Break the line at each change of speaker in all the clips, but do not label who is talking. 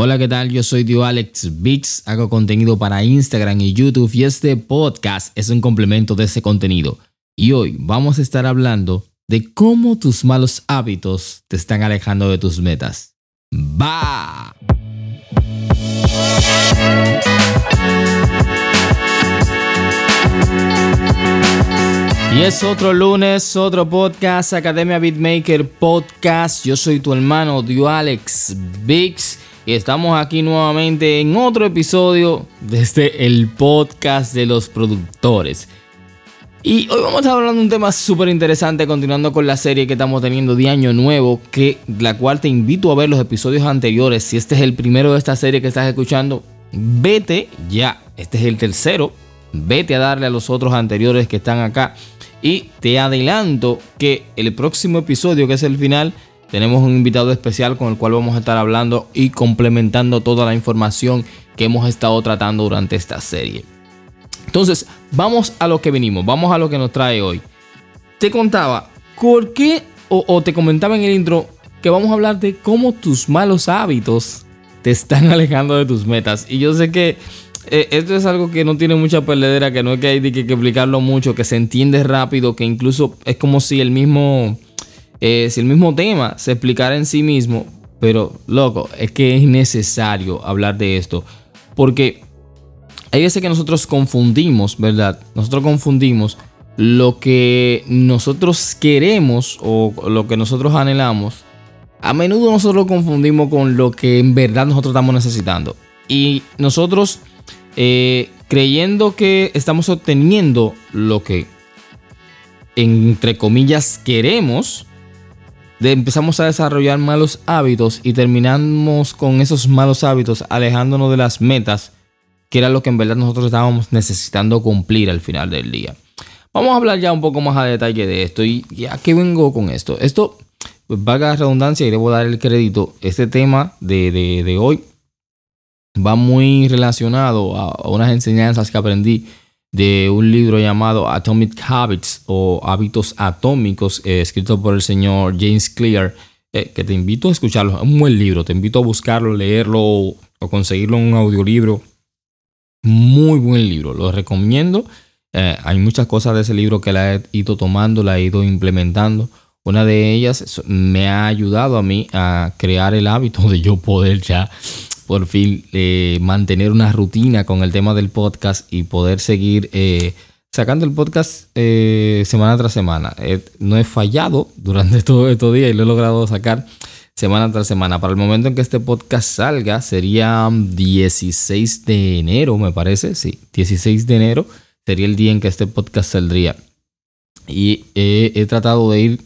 Hola, ¿qué tal? Yo soy Dio Alex Bix, hago contenido para Instagram y YouTube y este podcast es un complemento de ese contenido. Y hoy vamos a estar hablando de cómo tus malos hábitos te están alejando de tus metas. ¡Va! Y es otro lunes, otro podcast, Academia Beatmaker Podcast. Yo soy tu hermano Dio Alex y estamos aquí nuevamente en otro episodio desde el podcast de los productores. Y hoy vamos a estar hablando de un tema súper interesante, continuando con la serie que estamos teniendo de Año Nuevo, que la cual te invito a ver los episodios anteriores. Si este es el primero de esta serie que estás escuchando, vete ya. Este es el tercero. Vete a darle a los otros anteriores que están acá. Y te adelanto que el próximo episodio, que es el final, tenemos un invitado especial con el cual vamos a estar hablando y complementando toda la información que hemos estado tratando durante esta serie. Entonces, vamos a lo que venimos, vamos a lo que nos trae hoy. Te contaba, ¿por qué? O, te comentaba en el intro que vamos a hablar de cómo tus malos hábitos te están alejando de tus metas. Y yo sé que eh, esto es algo que no tiene mucha perdedera, que no es que hay que, que explicarlo mucho, que se entiende rápido, que incluso es como si el mismo eh, si el mismo tema se explicara en sí mismo, pero loco, es que es necesario hablar de esto, porque hay veces que nosotros confundimos, ¿verdad? Nosotros confundimos lo que nosotros queremos o lo que nosotros anhelamos. A menudo nosotros lo confundimos con lo que en verdad nosotros estamos necesitando. Y nosotros eh, creyendo que estamos obteniendo lo que entre comillas queremos, empezamos a desarrollar malos hábitos y terminamos con esos malos hábitos alejándonos de las metas, que era lo que en verdad nosotros estábamos necesitando cumplir al final del día. Vamos a hablar ya un poco más a detalle de esto y a qué vengo con esto. Esto, pues, valga la redundancia y debo dar el crédito, este tema de, de hoy va muy relacionado a unas enseñanzas que aprendí de un libro llamado Atomic Habits o Hábitos Atómicos, eh, escrito por el señor James Clear, eh, que te invito a escucharlo. Es un buen libro, te invito a buscarlo, leerlo o conseguirlo en un audiolibro. Muy buen libro, lo recomiendo. Eh, hay muchas cosas de ese libro que la he ido tomando, la he ido implementando. Una de ellas me ha ayudado a mí a crear el hábito de yo poder ya por fin eh, mantener una rutina con el tema del podcast y poder seguir eh, sacando el podcast eh, semana tras semana. no he fallado durante todo estos días y lo he logrado sacar semana tras semana. Para el momento en que este podcast salga sería 16 de enero, me parece. Sí, 16 de enero sería el día en que este podcast saldría. Y he tratado de ir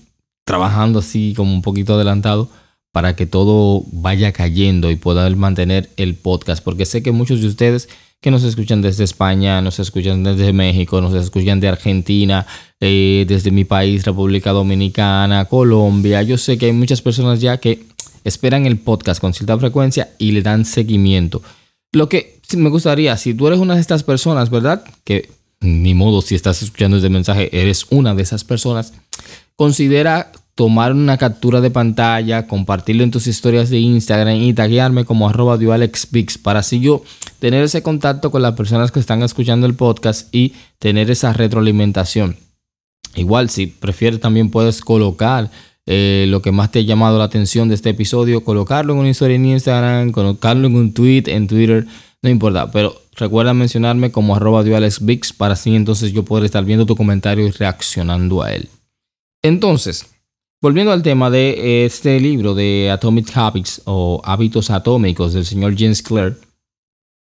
trabajando así como un poquito adelantado para que todo vaya cayendo y pueda mantener el podcast. Porque sé que muchos de ustedes que nos escuchan desde España, nos escuchan desde México, nos escuchan de Argentina, eh, desde mi país, República Dominicana, Colombia. Yo sé que hay muchas personas ya que esperan el podcast con cierta frecuencia y le dan seguimiento. Lo que me gustaría, si tú eres una de estas personas, ¿verdad? Que ni modo, si estás escuchando este mensaje, eres una de esas personas, considera tomar una captura de pantalla, compartirlo en tus historias de Instagram y taguearme como arroba para así yo tener ese contacto con las personas que están escuchando el podcast y tener esa retroalimentación. Igual, si prefieres, también puedes colocar eh, lo que más te ha llamado la atención de este episodio, colocarlo en una historia en Instagram, colocarlo en un tweet, en Twitter, no importa, pero recuerda mencionarme como arroba para así entonces yo poder estar viendo tu comentario y reaccionando a él. Entonces, Volviendo al tema de este libro de Atomic Habits o Hábitos Atómicos del señor James Clear,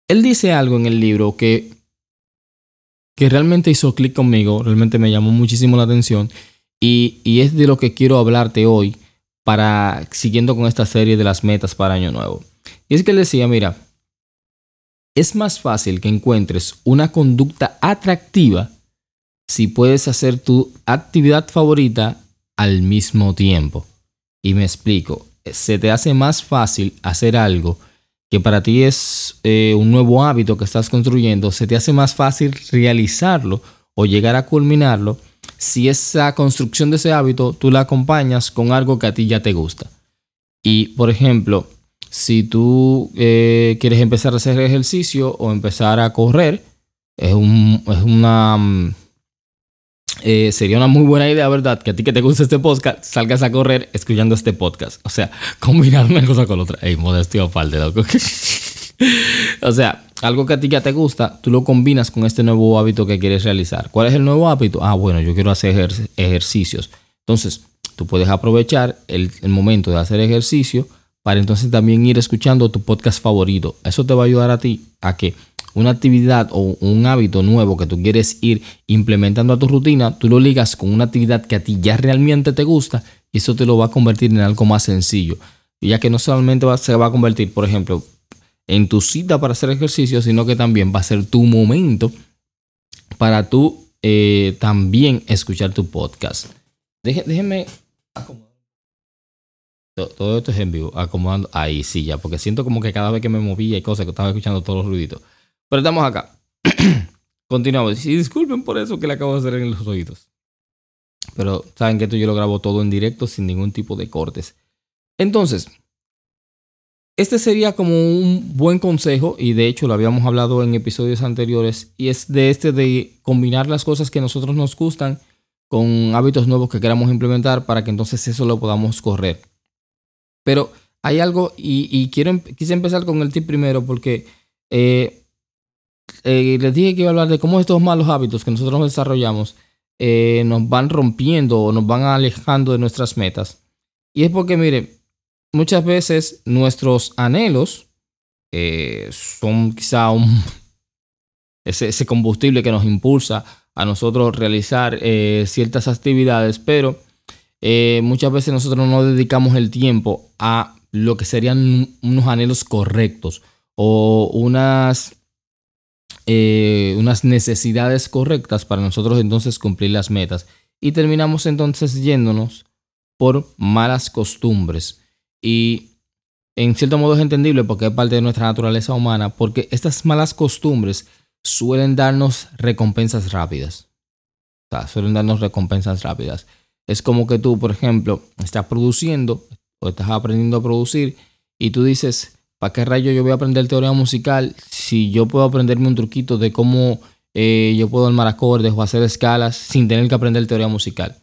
él dice algo en el libro que, que realmente hizo clic conmigo, realmente me llamó muchísimo la atención y, y es de lo que quiero hablarte hoy para siguiendo con esta serie de las metas para Año Nuevo. Y es que él decía, mira, es más fácil que encuentres una conducta atractiva si puedes hacer tu actividad favorita al mismo tiempo. Y me explico, se te hace más fácil hacer algo que para ti es eh, un nuevo hábito que estás construyendo, se te hace más fácil realizarlo o llegar a culminarlo si esa construcción de ese hábito tú la acompañas con algo que a ti ya te gusta. Y por ejemplo, si tú eh, quieres empezar a hacer ejercicio o empezar a correr, es, un, es una... Eh, sería una muy buena idea, ¿verdad? Que a ti que te gusta este podcast, salgas a correr escuchando este podcast. O sea, combinar una cosa con otra. Ey, modestio aparte, loco. o sea, algo que a ti ya te gusta, tú lo combinas con este nuevo hábito que quieres realizar. ¿Cuál es el nuevo hábito? Ah, bueno, yo quiero hacer ejercicios. Entonces, tú puedes aprovechar el, el momento de hacer ejercicio para entonces también ir escuchando tu podcast favorito. Eso te va a ayudar a ti a que una actividad o un hábito nuevo que tú quieres ir implementando a tu rutina, tú lo ligas con una actividad que a ti ya realmente te gusta y eso te lo va a convertir en algo más sencillo. Ya que no solamente se va a convertir, por ejemplo, en tu cita para hacer ejercicio, sino que también va a ser tu momento para tú eh, también escuchar tu podcast. déjenme acomodar. Todo esto es en vivo, acomodando. Ahí sí, ya, porque siento como que cada vez que me movía y cosas que estaba escuchando todos los ruiditos. Pero estamos acá. Continuamos. Y disculpen por eso que le acabo de hacer en los oídos. Pero saben que esto yo lo grabo todo en directo sin ningún tipo de cortes. Entonces, este sería como un buen consejo y de hecho lo habíamos hablado en episodios anteriores y es de este de combinar las cosas que a nosotros nos gustan con hábitos nuevos que queramos implementar para que entonces eso lo podamos correr. Pero hay algo y, quiero em, quise empezar con el tip primero porque eh, eh, les dije que iba a hablar de cómo estos malos hábitos que nosotros desarrollamos eh, nos van rompiendo o nos van alejando de nuestras metas. Y es porque, mire, muchas veces nuestros anhelos eh, son quizá un, ese, combustible que nos impulsa a nosotros realizar ciertas actividades, pero muchas veces nosotros no dedicamos el tiempo a lo que serían unos anhelos correctos o unas eh, unas necesidades correctas para nosotros entonces cumplir las metas. Y terminamos entonces yéndonos por malas costumbres. Y en cierto modo es entendible porque es parte de nuestra naturaleza humana, porque estas malas costumbres suelen darnos recompensas rápidas. Suelen darnos recompensas rápidas. Es como que tú, por ejemplo, estás produciendo o estás aprendiendo a producir y tú dices, ¿para qué rayo yo voy a aprender teoría musical si yo puedo aprenderme un truquito de cómo eh, yo puedo armar acordes o hacer escalas sin tener que aprender teoría musical?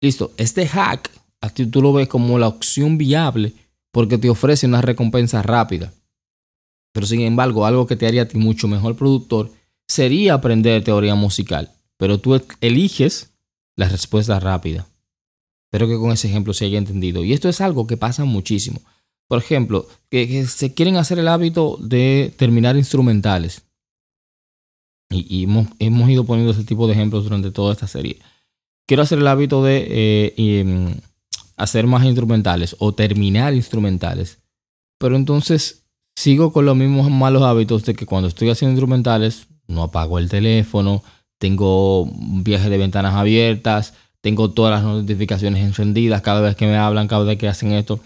Listo, este hack a ti tú lo ves como la opción viable porque te ofrece una recompensa rápida. Pero sin embargo, algo que te haría a ti mucho mejor productor sería aprender teoría musical. Pero tú eliges la respuesta rápida. Espero que con ese ejemplo se haya entendido. Y esto es algo que pasa muchísimo. Por ejemplo, que, se quieren hacer el hábito de terminar instrumentales. Y, hemos, ido poniendo ese tipo de ejemplos durante toda esta serie. Quiero hacer el hábito de eh, em, hacer más instrumentales o terminar instrumentales. Pero entonces sigo con los mismos malos hábitos de que cuando estoy haciendo instrumentales no apago el teléfono, tengo un viaje de ventanas abiertas, tengo todas las notificaciones encendidas cada vez que me hablan, cada vez que hacen esto.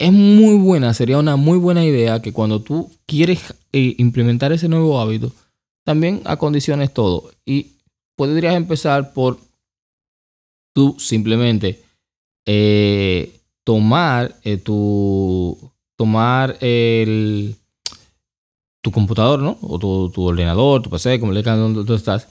Es muy buena, sería una muy buena idea que cuando tú quieres eh, implementar ese nuevo hábito, también acondiciones todo. Y podrías empezar por tú simplemente eh, tomar eh, tu tomar el tu computador, ¿no? O tu, ordenador, tu PC, como le donde tú estás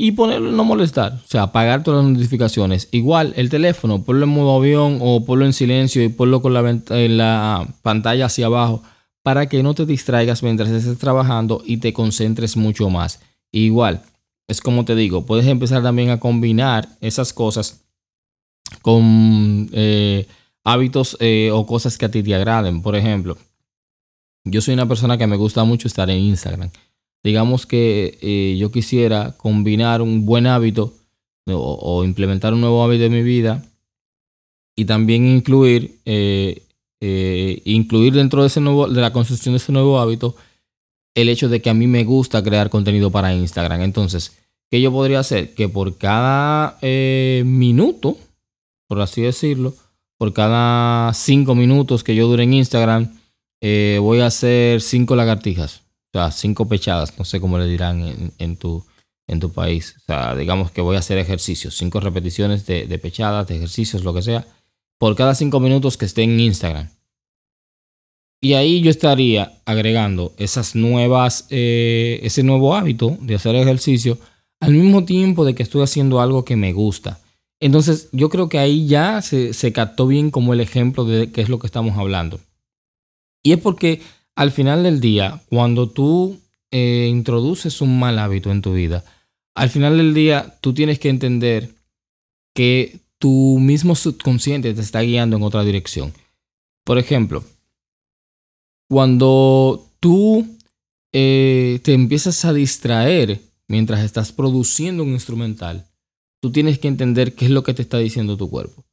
y ponerlo en no molestar, o sea, apagar todas las notificaciones. Igual el teléfono, ponlo en modo avión o ponlo en silencio y ponlo con la, la pantalla hacia abajo para que no te distraigas mientras estés trabajando y te concentres mucho más. Igual, es como te digo, puedes empezar también a combinar esas cosas con eh, hábitos eh, o cosas que a ti te agraden. Por ejemplo, yo soy una persona que me gusta mucho estar en Instagram digamos que eh, yo quisiera combinar un buen hábito o, implementar un nuevo hábito en mi vida y también incluir, eh, eh, incluir dentro de, ese nuevo, de la construcción de ese nuevo hábito el hecho de que a mí me gusta crear contenido para Instagram. Entonces, ¿qué yo podría hacer? Que por cada minuto, por así decirlo, por cada cinco minutos que yo dure en Instagram, voy a hacer cinco lagartijas o sea, cinco pechadas, no sé cómo le dirán en, tu, en tu país. O sea, digamos que voy a hacer ejercicios, cinco repeticiones de, pechadas, de ejercicios, lo que sea, por cada cinco minutos que esté en Instagram. Y ahí yo estaría agregando esas nuevas, eh, ese nuevo hábito de hacer ejercicio al mismo tiempo de que estoy haciendo algo que me gusta. Entonces yo creo que ahí ya se, se captó bien como el ejemplo de qué es lo que estamos hablando. Y es porque al final del día, cuando tú eh, introduces un mal hábito en tu vida, al final del día tú tienes que entender que tu mismo subconsciente te está guiando en otra dirección. Por ejemplo, cuando tú eh, te empiezas a distraer mientras estás produciendo un instrumental, tú tienes que entender qué es lo que te está diciendo tu cuerpo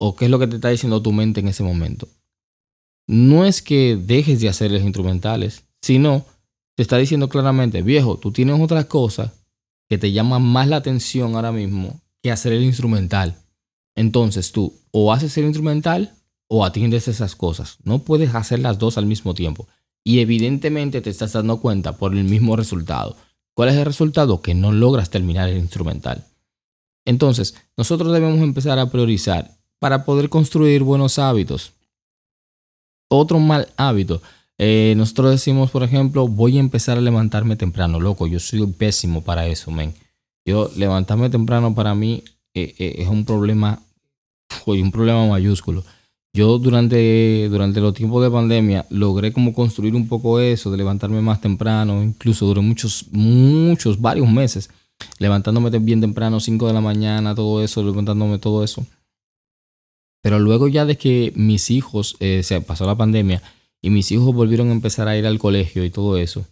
o qué es lo que te está diciendo tu mente en ese momento. No es que dejes de hacer los instrumentales, sino te está diciendo claramente, viejo, tú tienes otras cosas que te llaman más la atención ahora mismo que hacer el instrumental. Entonces tú o haces el instrumental o atiendes esas cosas. No puedes hacer las dos al mismo tiempo. Y evidentemente te estás dando cuenta por el mismo resultado. ¿Cuál es el resultado? Que no logras terminar el instrumental. Entonces, nosotros debemos empezar a priorizar para poder construir buenos hábitos. Otro mal hábito. Eh, nosotros decimos, por ejemplo, voy a empezar a levantarme temprano. Loco, yo soy pésimo para eso, men. Yo, levantarme temprano para mí eh, eh, es un problema, un problema mayúsculo. Yo durante, durante los tiempos de pandemia logré como construir un poco eso, de levantarme más temprano. Incluso duré muchos, muchos, varios meses levantándome bien temprano, 5 de la mañana, todo eso, levantándome todo eso. Pero luego ya de que mis hijos, eh, se pasó la pandemia y mis hijos volvieron a empezar a ir al colegio y todo eso,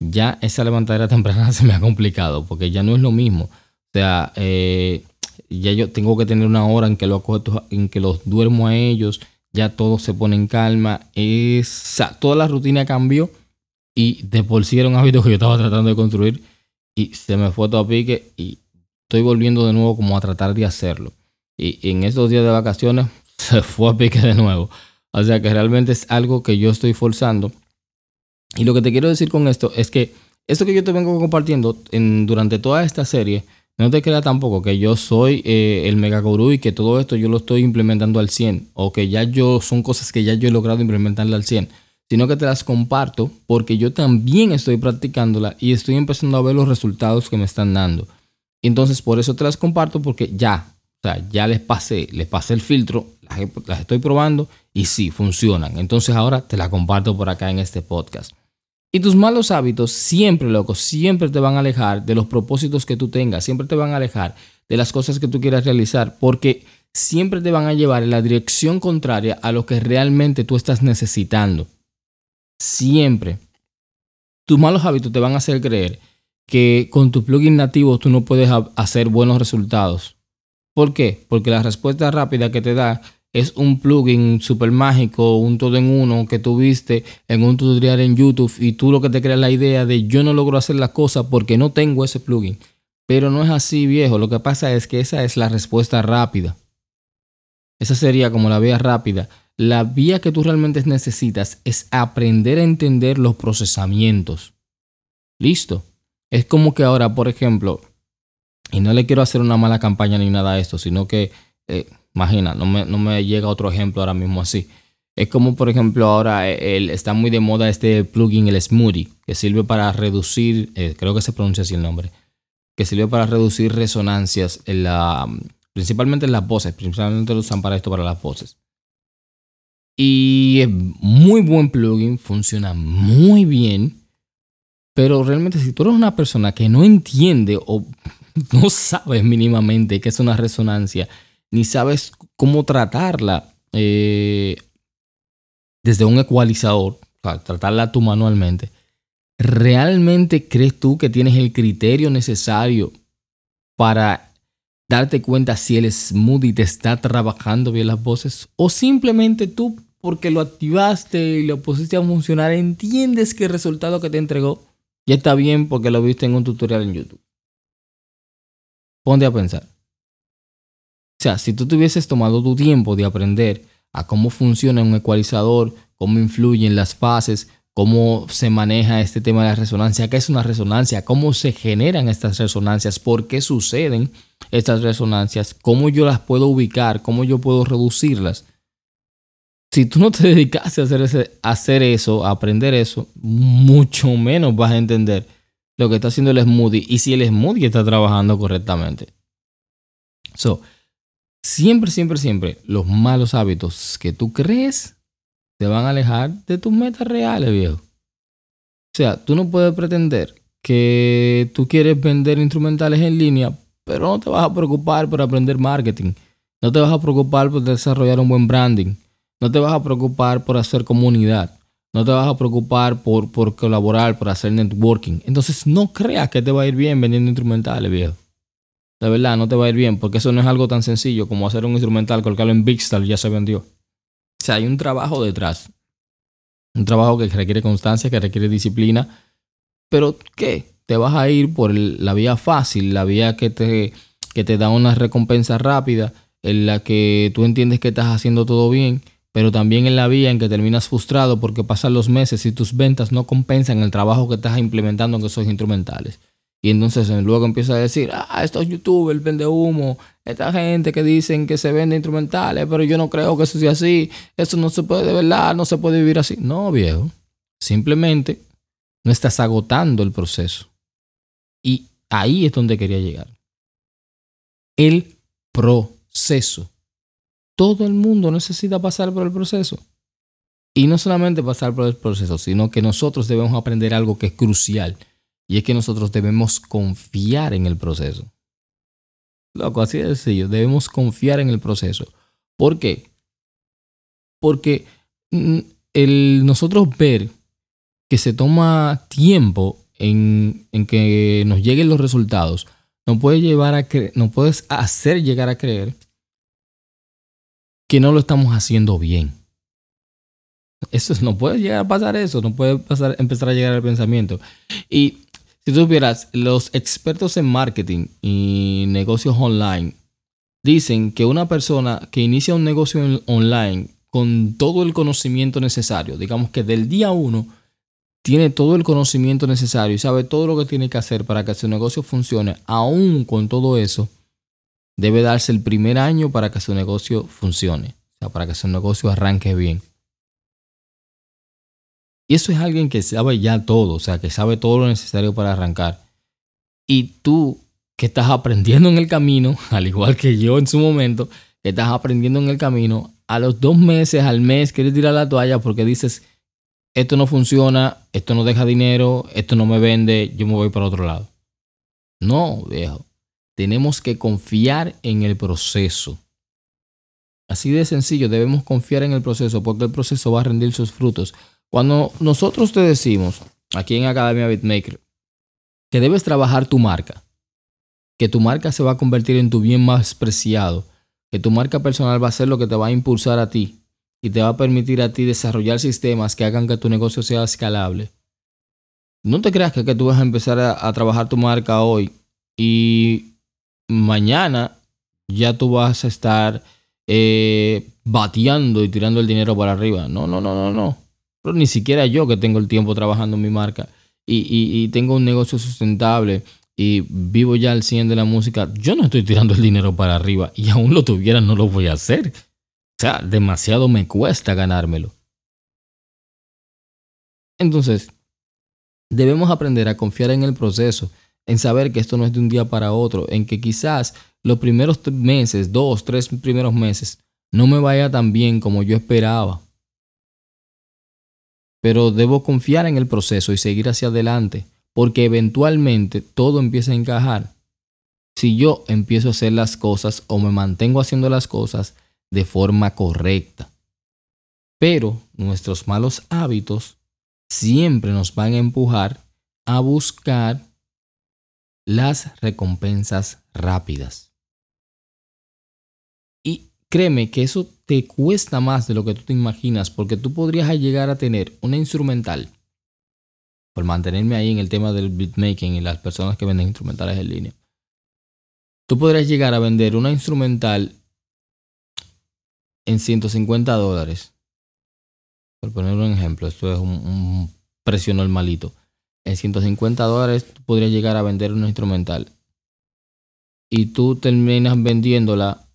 ya esa levantadera temprana se me ha complicado porque ya no es lo mismo. O sea, eh, ya yo tengo que tener una hora en que, lo, en que los duermo a ellos, ya todo se pone en calma. Esa, toda la rutina cambió y de por sí era un hábito que yo estaba tratando de construir y se me fue todo a pique y estoy volviendo de nuevo como a tratar de hacerlo. Y, en estos días de vacaciones se fue a pique de nuevo. O sea que realmente es algo que yo estoy forzando. Y lo que te quiero decir con esto es que esto que yo te vengo compartiendo en, durante toda esta serie, no te creas tampoco que yo soy eh, el mega gurú y que todo esto yo lo estoy implementando al 100 o que ya yo son cosas que ya yo he logrado implementarle al 100 sino que te las comparto porque yo también estoy practicándola y estoy empezando a ver los resultados que me están dando. Entonces, por eso te las comparto porque ya, ya les pasé, les pasé el filtro, las, estoy probando y sí, funcionan. Entonces ahora te las comparto por acá en este podcast. Y tus malos hábitos siempre, loco, siempre te van a alejar de los propósitos que tú tengas, siempre te van a alejar de las cosas que tú quieras realizar, porque siempre te van a llevar en la dirección contraria a lo que realmente tú estás necesitando siempre. Tus malos hábitos te van a hacer creer que con tu plugin nativo tú no puedes hacer buenos resultados. ¿Por qué? Porque la respuesta rápida que te da es un plugin super mágico, un todo en uno que tuviste en un tutorial en YouTube y tú lo que te creas la idea de yo no logro hacer las cosas porque no tengo ese plugin. Pero no es así, viejo. Lo que pasa es que esa es la respuesta rápida. Esa sería como la vía rápida. La vía que tú realmente necesitas es aprender a entender los procesamientos. Listo. Es como que ahora, por ejemplo, y no le quiero hacer una mala campaña ni nada de esto, sino que, eh, imagina, no me, no me, llega otro ejemplo ahora mismo así. Es como, por ejemplo, ahora eh, está muy de moda este plugin, el Smoothie, que sirve para reducir, eh, creo que se pronuncia así el nombre, que sirve para reducir resonancias, en la, principalmente en las voces, principalmente lo usan para esto, para las voces. Y es muy buen plugin, funciona muy bien. Pero realmente si tú eres una persona que no entiende o no sabes mínimamente qué es una resonancia, ni sabes cómo tratarla eh, desde un ecualizador, tratarla tú manualmente, ¿realmente crees tú que tienes el criterio necesario para darte cuenta si el smoothie te está trabajando bien las voces? ¿O simplemente tú porque lo activaste y lo pusiste a funcionar, entiendes que el resultado que te entregó ya está bien porque lo viste en un tutorial en YouTube. Ponte a pensar. O sea, si tú tuvieses tomado tu tiempo de aprender a cómo funciona un ecualizador, cómo influyen las fases, cómo se maneja este tema de la resonancia, qué es una resonancia, cómo se generan estas resonancias, por qué suceden estas resonancias, cómo yo las puedo ubicar, cómo yo puedo reducirlas, si tú no te dedicas a hacer, hacer eso, a aprender eso, mucho menos vas a entender lo que está haciendo el smoothie y si el smoothie está trabajando correctamente. So, siempre, siempre, siempre, los malos hábitos que tú crees te van a alejar de tus metas reales, viejo. O sea, tú no puedes pretender que tú quieres vender instrumentales en línea, pero no te vas a preocupar por aprender marketing. No te vas a preocupar por desarrollar un buen branding. No te vas a preocupar por hacer comunidad. No te vas a preocupar por, por colaborar, por hacer networking. Entonces no creas que te va a ir bien vendiendo instrumentales, viejo. De verdad, no te va a ir bien, porque eso no es algo tan sencillo como hacer un instrumental, colocarlo en Bigstyle y ya se vendió. O sea, hay un trabajo detrás. Un trabajo que requiere constancia, que requiere disciplina. Pero, ¿qué? Te vas a ir por la vía fácil, la vía que te, que te da una recompensa rápida, en la que tú entiendes que estás haciendo todo bien pero también en la vía en que terminas frustrado porque pasan los meses y tus ventas no compensan el trabajo que estás implementando en esos instrumentales. Y entonces eh, luego empieza a decir, ah, estos youtubers vende humo, esta gente que dicen que se vende instrumentales, pero yo no creo que eso sea así, eso no se puede de verdad, no se puede vivir así. No, viejo, simplemente no estás agotando el proceso. Y ahí es donde quería llegar. El proceso todo el mundo necesita pasar por el proceso. Y no solamente pasar por el proceso, sino que nosotros debemos aprender algo que es crucial. Y es que nosotros debemos confiar en el proceso. Loco, así de sencillo. Debemos confiar en el proceso. ¿Por qué? Porque mm, el nosotros ver que se toma tiempo en, que nos lleguen los resultados, no puede llevar a no puedes hacer llegar a creer que no lo estamos haciendo bien. Eso no puede llegar a pasar eso, no puede pasar, empezar a llegar al pensamiento. Y si tú vieras, los expertos en marketing y negocios online dicen que una persona que inicia un negocio online con todo el conocimiento necesario, digamos que del día uno tiene todo el conocimiento necesario y sabe todo lo que tiene que hacer para que su negocio funcione, aún con todo eso, debe darse el primer año para que su negocio funcione, o sea, para que su negocio arranque bien. Y eso es alguien que sabe ya todo, o sea, que sabe todo lo necesario para arrancar. Y tú que estás aprendiendo en el camino, al igual que yo en su momento, que estás aprendiendo en el camino, a los dos meses, al mes, quieres tirar la toalla porque dices, esto no funciona, esto no deja dinero, esto no me vende, yo me voy para otro lado. No, viejo tenemos que confiar en el proceso. Así de sencillo, debemos confiar en el proceso porque el proceso va a rendir sus frutos. Cuando nosotros te decimos, aquí en Academia Bitmaker, que debes trabajar tu marca, que tu marca se va a convertir en tu bien más preciado, que tu marca personal va a ser lo que te va a impulsar a ti y te va a permitir a ti desarrollar sistemas que hagan que tu negocio sea escalable. No te creas que, tú vas a empezar a, trabajar tu marca hoy y mañana ya tú vas a estar eh, bateando y tirando el dinero para arriba. No, no, no, no, no. Pero ni siquiera yo que tengo el tiempo trabajando en mi marca y, y, tengo un negocio sustentable y vivo ya al 100 de la música, yo no estoy tirando el dinero para arriba y aún lo tuviera no lo voy a hacer. O sea, demasiado me cuesta ganármelo. Entonces, debemos aprender a confiar en el proceso en saber que esto no es de un día para otro, en que quizás los primeros meses, dos, tres primeros meses, no me vaya tan bien como yo esperaba. Pero debo confiar en el proceso y seguir hacia adelante, porque eventualmente todo empieza a encajar. Si yo empiezo a hacer las cosas o me mantengo haciendo las cosas de forma correcta. Pero nuestros malos hábitos siempre nos van a empujar a buscar las recompensas rápidas. Y créeme que eso te cuesta más de lo que tú te imaginas porque tú podrías llegar a tener una instrumental, por mantenerme ahí en el tema del beatmaking y las personas que venden instrumentales en línea. Tú podrías llegar a vender una instrumental en 150 dólares. Por poner un ejemplo, esto es un, un precio normalito en 150 dólares tú podrías llegar a vender una instrumental. Y tú terminas vendiéndola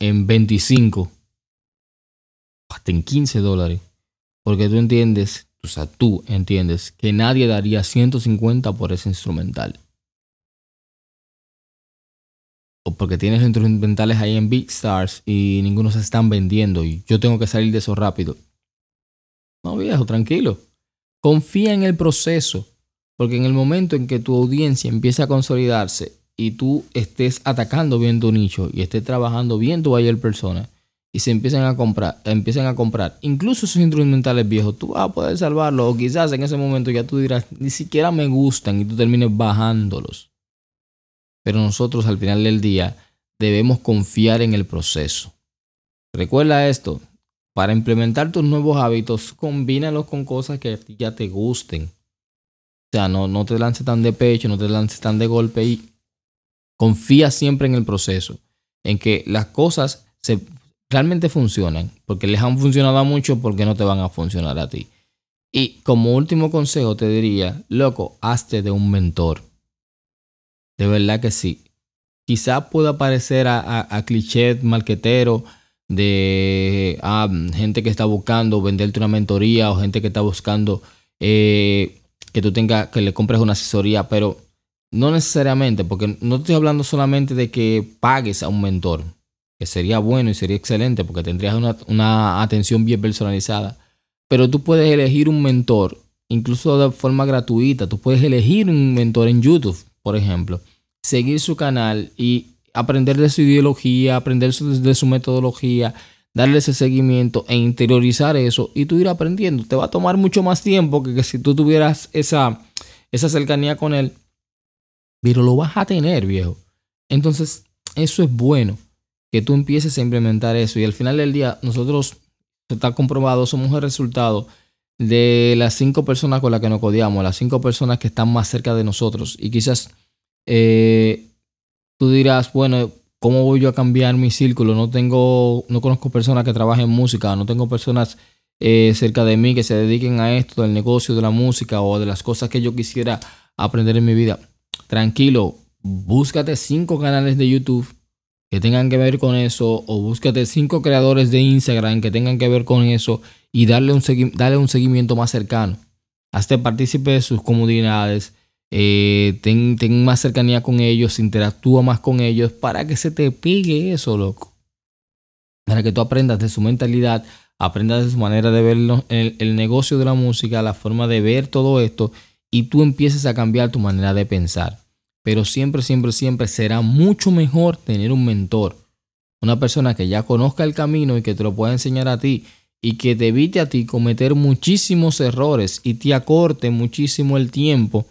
en 25. hasta en 15 dólares. Porque tú entiendes, o sea, tú entiendes que nadie daría 150 por ese instrumental. O porque tienes instrumentales ahí en Big Stars y ninguno se están vendiendo y yo tengo que salir de eso rápido. No, viejo, tranquilo. Confía en el proceso. Porque en el momento en que tu audiencia empiece a consolidarse y tú estés atacando bien tu nicho y estés trabajando bien tu buyer persona y se empiecen a comprar, empiecen a comprar, incluso esos instrumentales viejos, tú vas a poder salvarlos o quizás en ese momento ya tú dirás, ni siquiera me gustan y tú termines bajándolos. Pero nosotros al final del día debemos confiar en el proceso. Recuerda esto, para implementar tus nuevos hábitos, combínalos con cosas que ya te gusten. O sea, no, no te lances tan de pecho, no te lances tan de golpe y confía siempre en el proceso, en que las cosas se, realmente funcionan, porque les han funcionado a muchos, porque no te van a funcionar a ti. Y como último consejo te diría, loco, hazte de un mentor. De verdad que sí. Quizá pueda parecer a, cliché marquetero de ah, gente que está buscando venderte una mentoría o gente que está buscando eh, que tú tengas, que le compres una asesoría, pero no necesariamente, porque no estoy hablando solamente de que pagues a un mentor, que sería bueno y sería excelente porque tendrías una, una atención bien personalizada, pero tú puedes elegir un mentor, incluso de forma gratuita, tú puedes elegir un mentor en YouTube, por ejemplo, seguir su canal y aprender de su ideología, aprender de su metodología, darle ese seguimiento e interiorizar eso y tú ir aprendiendo. Te va a tomar mucho más tiempo que, si tú tuvieras esa, esa cercanía con él, pero lo vas a tener, viejo. Entonces, eso es bueno, que tú empieces a implementar eso y al final del día nosotros, está comprobado, somos el resultado de las cinco personas con las que nos codiamos, las cinco personas que están más cerca de nosotros y quizás eh, tú dirás, bueno, ¿Cómo voy yo a cambiar mi círculo? No tengo, no conozco personas que trabajen en música, no tengo personas eh, cerca de mí que se dediquen a esto, del negocio de la música o de las cosas que yo quisiera aprender en mi vida. Tranquilo, búscate cinco canales de YouTube que tengan que ver con eso o búscate cinco creadores de Instagram que tengan que ver con eso y darle un, darle un seguimiento más cercano. Hazte partícipe de sus comunidades, eh, ten, más cercanía con ellos, interactúa más con ellos para que se te pegue eso, loco. Para que tú aprendas de su mentalidad, aprendas de su manera de ver el, el negocio de la música, la forma de ver todo esto y tú empieces a cambiar tu manera de pensar. Pero siempre, siempre, siempre será mucho mejor tener un mentor, una persona que ya conozca el camino y que te lo pueda enseñar a ti y que te evite a ti cometer muchísimos errores y te acorte muchísimo el tiempo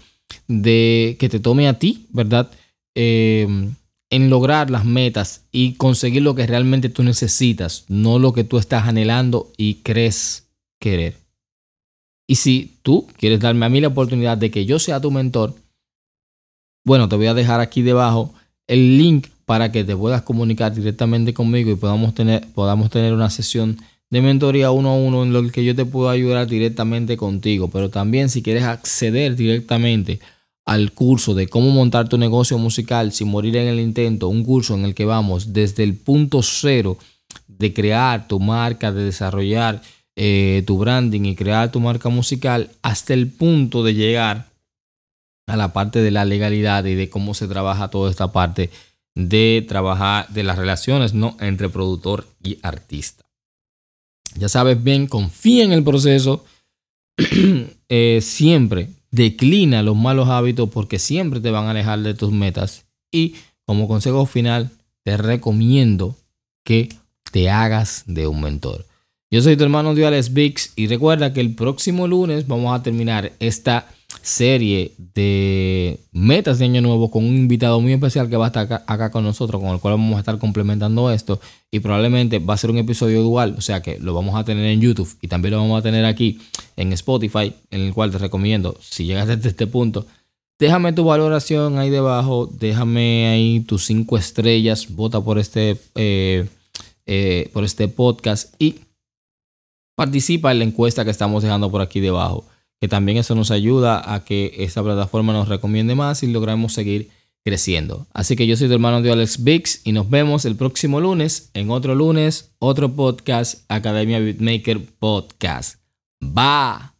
de que te tome a ti, ¿verdad? Em, en lograr las metas y conseguir lo que realmente tú necesitas, no lo que tú estás anhelando y crees querer. Y si tú quieres darme a mí la oportunidad de que yo sea tu mentor, bueno, te voy a dejar aquí debajo el link para que te puedas comunicar directamente conmigo y podamos tener, podamos tener una sesión de mentoría uno a uno en lo que yo te puedo ayudar directamente contigo. Pero también si quieres acceder directamente al curso de cómo montar tu negocio musical sin morir en el intento, un curso en el que vamos desde el punto cero de crear tu marca, de desarrollar eh, tu branding y crear tu marca musical hasta el punto de llegar a la parte de la legalidad y de cómo se trabaja toda esta parte de trabajar de las relaciones ¿no? entre productor y artista. Ya sabes bien, confía en el proceso. Eh, siempre declina los malos hábitos porque siempre te van a alejar de tus metas. Y como consejo final, te recomiendo que te hagas de un mentor. Yo soy tu hermano Duales Vix y recuerda que el próximo lunes vamos a terminar esta serie de metas de año nuevo con un invitado muy especial que va a estar acá, con nosotros, con el cual vamos a estar complementando esto y probablemente va a ser un episodio dual, o sea que lo vamos a tener en YouTube y también lo vamos a tener aquí en Spotify, en el cual te recomiendo, si llegas desde este punto, déjame tu valoración ahí debajo, déjame ahí tus cinco estrellas, vota por este, eh, eh, por este podcast y participa en la encuesta que estamos dejando por aquí debajo que también eso nos ayuda a que esta plataforma nos recomiende más y logramos seguir creciendo. Así que yo soy tu hermano de Alex Bix y nos vemos el próximo lunes en otro lunes, otro podcast, Academia Beatmaker Podcast. Bye.